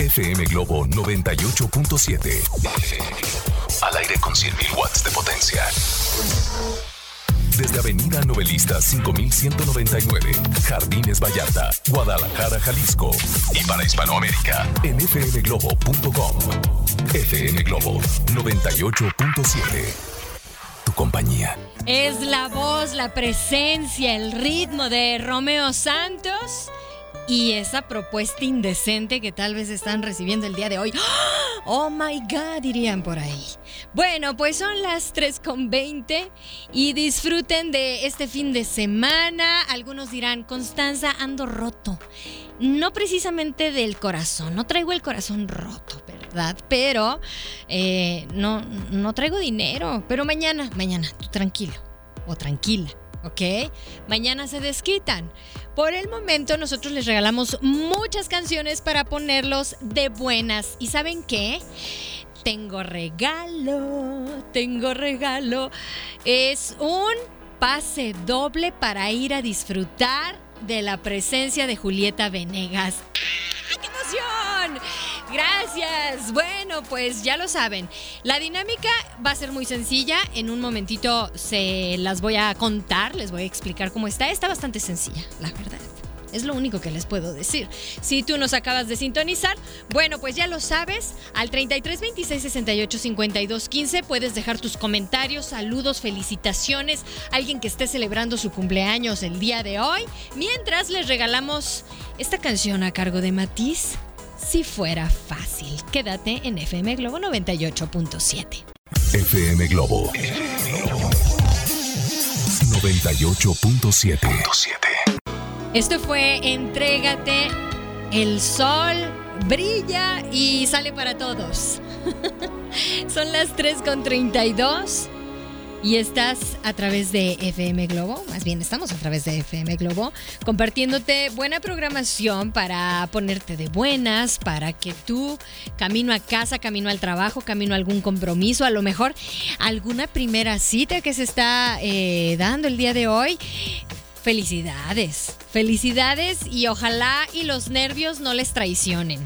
FM Globo 98.7 Al aire con 100.000 watts de potencia. Desde Avenida Novelista 5199, Jardines Vallarta, Guadalajara, Jalisco. Y para Hispanoamérica, en fmglobo.com. FM Globo 98.7. Tu compañía. Es la voz, la presencia, el ritmo de Romeo Santos y esa propuesta indecente que tal vez están recibiendo el día de hoy. Oh my God, dirían por ahí. Bueno, pues son las 3.20 y disfruten de este fin de semana. Algunos dirán, Constanza, ando roto. No precisamente del corazón, no traigo el corazón roto, ¿verdad? Pero eh, no, no traigo dinero. Pero mañana, mañana, tú tranquilo o tranquila. ¿Ok? Mañana se desquitan. Por el momento nosotros les regalamos muchas canciones para ponerlos de buenas. ¿Y saben qué? Tengo regalo, tengo regalo. Es un pase doble para ir a disfrutar de la presencia de Julieta Venegas. ¡Ah. Gracias. Bueno, pues ya lo saben. La dinámica va a ser muy sencilla. En un momentito se las voy a contar, les voy a explicar cómo está. Está bastante sencilla, la verdad. Es lo único que les puedo decir. Si tú nos acabas de sintonizar, bueno, pues ya lo sabes. Al 33 26 68 52 15 puedes dejar tus comentarios, saludos, felicitaciones. Alguien que esté celebrando su cumpleaños el día de hoy. Mientras les regalamos esta canción a cargo de Matiz. Si fuera fácil, quédate en FM Globo 98.7. FM Globo 98.7. Esto fue Entrégate, el sol brilla y sale para todos. Son las 3.32 y estás a través de FM Globo, más bien estamos a través de FM Globo, compartiéndote buena programación para ponerte de buenas, para que tú, camino a casa, camino al trabajo, camino a algún compromiso, a lo mejor alguna primera cita que se está eh, dando el día de hoy, Felicidades, felicidades y ojalá y los nervios no les traicionen.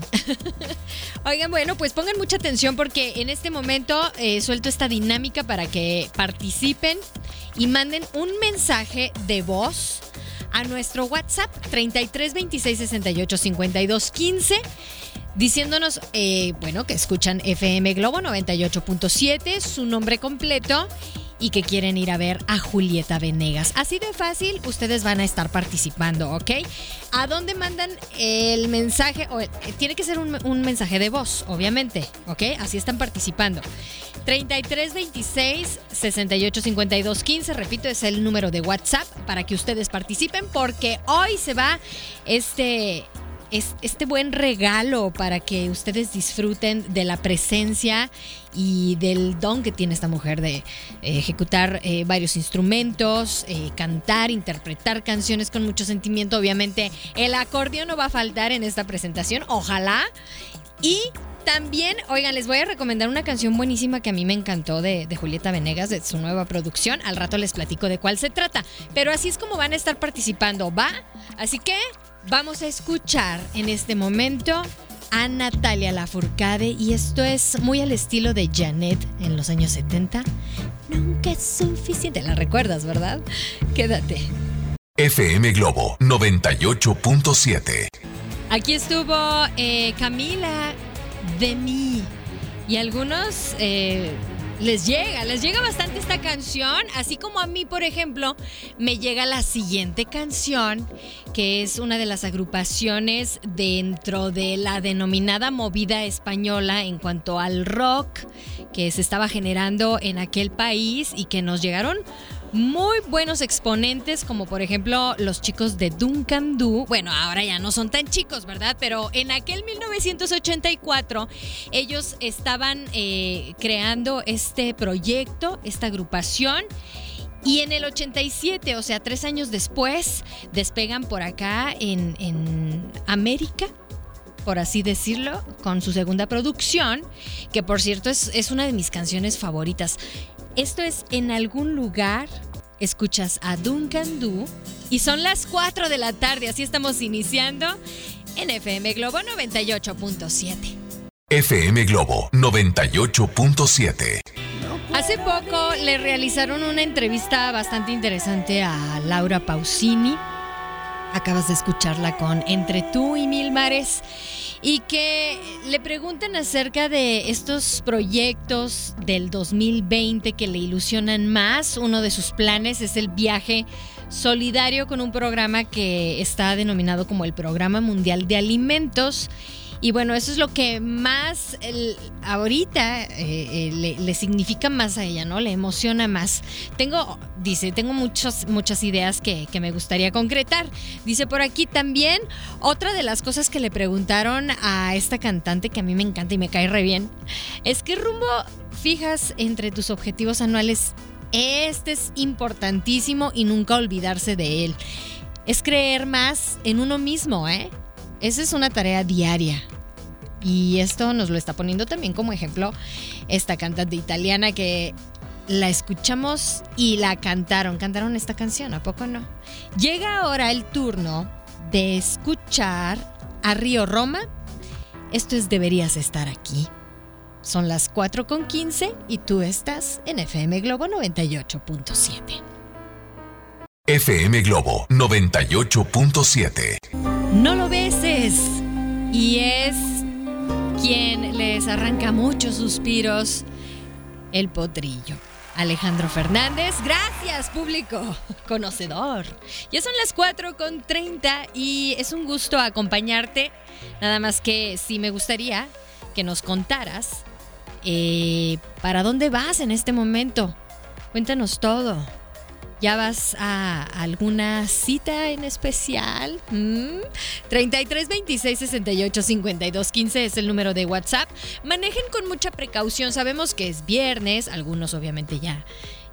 Oigan, bueno, pues pongan mucha atención porque en este momento eh, suelto esta dinámica para que participen y manden un mensaje de voz a nuestro WhatsApp 33 26 68 52 15 diciéndonos, eh, bueno, que escuchan FM Globo 98.7, su nombre completo y que quieren ir a ver a Julieta Venegas. Así de fácil, ustedes van a estar participando, ¿ok? ¿A dónde mandan el mensaje? O, eh, tiene que ser un, un mensaje de voz, obviamente, ¿ok? Así están participando. 33 26 68 52 15, repito, es el número de WhatsApp para que ustedes participen porque hoy se va este es este buen regalo para que ustedes disfruten de la presencia y del don que tiene esta mujer de eh, ejecutar eh, varios instrumentos, eh, cantar, interpretar canciones con mucho sentimiento. Obviamente el acordeón no va a faltar en esta presentación, ojalá. Y también, oigan, les voy a recomendar una canción buenísima que a mí me encantó de, de, Julieta Venegas, de su nueva producción. Al rato les platico de cuál se trata. Pero así es como van a estar participando, ¿va? Así que vamos a escuchar en este momento a Natalia Lafourcade y esto es muy al estilo de Janet en los años 70. Nunca es suficiente, la recuerdas, ¿verdad? Quédate. FM Globo 98.7. Aquí estuvo eh, Camila de mí y algunos eh, les llega, les llega bastante esta canción, así como a mí, por ejemplo, me llega la siguiente canción, que es una de las agrupaciones dentro de la denominada movida española en cuanto al rock que se estaba generando en aquel país y que nos llegaron muy buenos exponentes, como por ejemplo los chicos de Duncan Du. Bueno, ahora ya no son tan chicos, ¿verdad? Pero en aquel 1984 ellos estaban eh, creando este proyecto, esta agrupación. Y en el 87, o sea, tres años después, despegan por acá en, en América, por así decirlo, con su segunda producción, que por cierto es, es una de mis canciones favoritas. Esto es En algún lugar, escuchas a Duncan Du y son las 4 de la tarde, así estamos iniciando en FM Globo 98.7. FM Globo 98.7. Hace poco le realizaron una entrevista bastante interesante a Laura Pausini. Acabas de escucharla con Entre tú y Mil Mares y que le preguntan acerca de estos proyectos del 2020 que le ilusionan más. Uno de sus planes es el viaje solidario con un programa que está denominado como el Programa Mundial de Alimentos y bueno, eso es lo que más ahorita eh, eh, le, significa más a ella, ¿no? Le emociona más. Tengo, dice, tengo muchas, muchas ideas que, que me gustaría concretar. Dice por aquí también, otra de las cosas que le preguntaron a esta cantante que a mí me encanta y me cae re bien, es qué rumbo fijas entre tus objetivos anuales. Este es importantísimo y nunca olvidarse de él. Es creer más en uno mismo, ¿eh? Esa es una tarea diaria. Y esto nos lo está poniendo también como ejemplo esta cantante italiana que la escuchamos y la cantaron. Cantaron esta canción, ¿a poco no? Llega ahora el turno de escuchar a Río Roma. Esto es Deberías estar aquí. Son las 4.15 y tú estás en FM Globo 98.7. FM Globo 98.7. No lo beses. Y es quien les arranca muchos suspiros, el potrillo. Alejandro Fernández, gracias público conocedor. Ya son las 4 con 30 y es un gusto acompañarte. Nada más que sí me gustaría que nos contaras eh, para dónde vas en este momento. Cuéntanos todo. ¿Ya vas a alguna cita en especial? 33 26 68 52 15 es el número de WhatsApp. Manejen con mucha precaución. Sabemos que es viernes. Algunos obviamente ya,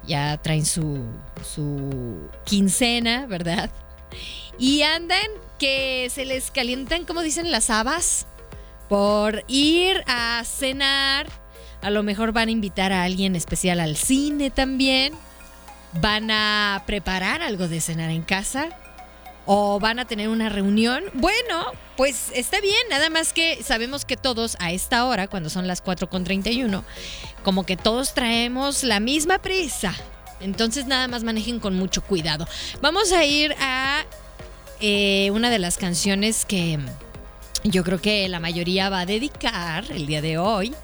ya traen su, su quincena, ¿verdad? Y andan que se les calientan, como dicen las habas, por ir a cenar. A lo mejor van a invitar a alguien especial al cine también van a preparar algo de cenar en casa o van a tener una reunión. Bueno, pues está bien, nada más que sabemos que todos a esta hora, cuando son las 4.31, como que todos traemos la misma prisa. Entonces nada más manejen con mucho cuidado. Vamos a ir a eh, una de las canciones que yo creo que la mayoría va a dedicar el día de hoy.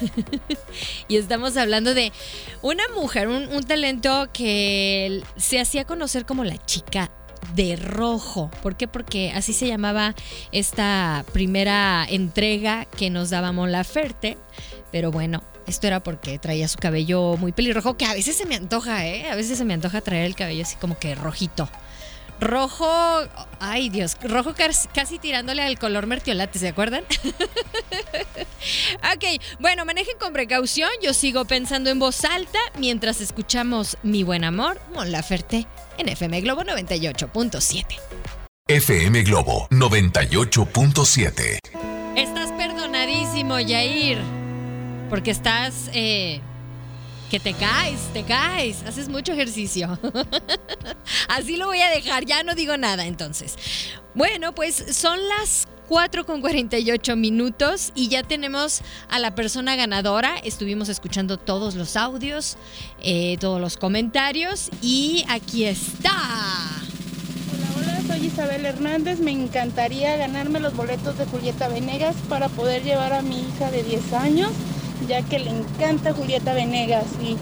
y estamos hablando de una mujer, un, talento que se hacía conocer como la chica de rojo. ¿Por qué? Porque así se llamaba esta primera entrega que nos daba Mon Laferte. Pero bueno, esto era porque traía su cabello muy pelirrojo, que a veces se me antoja, ¿eh? A veces se me antoja traer el cabello así como que rojito. Rojo, ay Dios, rojo casi tirándole al color mertiolate, ¿se acuerdan? ok, bueno, manejen con precaución, yo sigo pensando en voz alta mientras escuchamos Mi Buen Amor, Mon Laferte, en FM Globo 98.7. FM Globo 98.7. Estás perdonadísimo, Yair, porque estás... Eh, te caes, te caes, haces mucho ejercicio. Así lo voy a dejar, ya no digo nada entonces. Bueno, pues son las 4 con 48 minutos y ya tenemos a la persona ganadora. Estuvimos escuchando todos los audios, eh, todos los comentarios y aquí está. Hola, hola, soy Isabel Hernández. Me encantaría ganarme los boletos de Julieta Venegas para poder llevar a mi hija de 10 años ya que le encanta Julieta Venegas y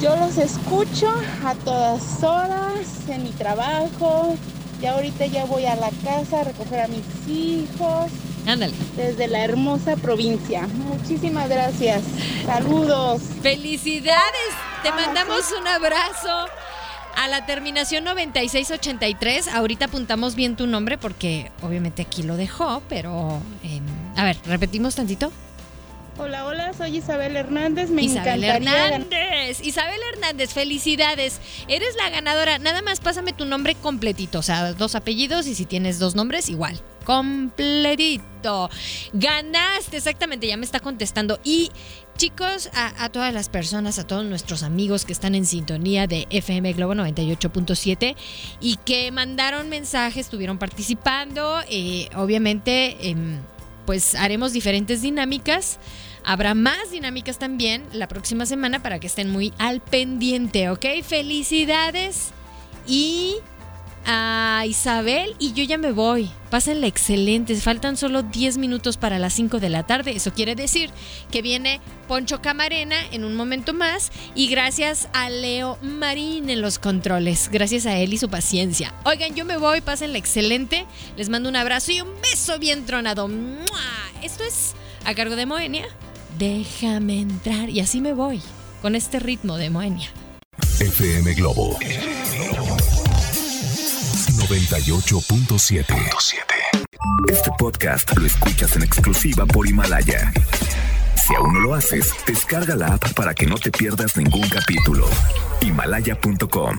yo los escucho a todas horas en mi trabajo. Y ahorita ya voy a la casa a recoger a mis hijos. Ándale. Desde la hermosa provincia. Muchísimas gracias. Saludos. Felicidades. Te mandamos un abrazo a la terminación 9683. Ahorita apuntamos bien tu nombre porque obviamente aquí lo dejó, pero em, a ver, repetimos tantito. Hola, hola, soy Isabel Hernández. Me Isabel Hernández. Isabel Hernández, felicidades. Eres la ganadora. Nada más pásame tu nombre completito, o sea, dos apellidos y si tienes dos nombres, igual. Completito. Ganaste, exactamente, ya me está contestando. Y chicos, a, a todas las personas, a todos nuestros amigos que están en sintonía de FM Globo 98.7 y que mandaron mensajes, estuvieron participando, eh, obviamente, em, pues haremos diferentes dinámicas. Habrá más dinámicas también la próxima semana para que estén muy al pendiente, ¿ok? Felicidades y a Isabel y yo ya me voy. Pásenla excelentes. Faltan solo 10 minutos para las 5 de la tarde. Eso quiere decir que viene Poncho Camarena en un momento más. Y gracias a Leo Marín en los controles. Gracias a él y su paciencia. Oigan, yo me voy. Pásenla excelente. Les mando un abrazo y un beso bien tronado. Esto es a cargo de Moenia. Déjame entrar. Y así me voy. Con este ritmo de Moenia. FM Globo 98.7. Este podcast lo escuchas en exclusiva por Himalaya. Si aún no lo haces, descarga la app para que no te pierdas ningún capítulo. Himalaya.com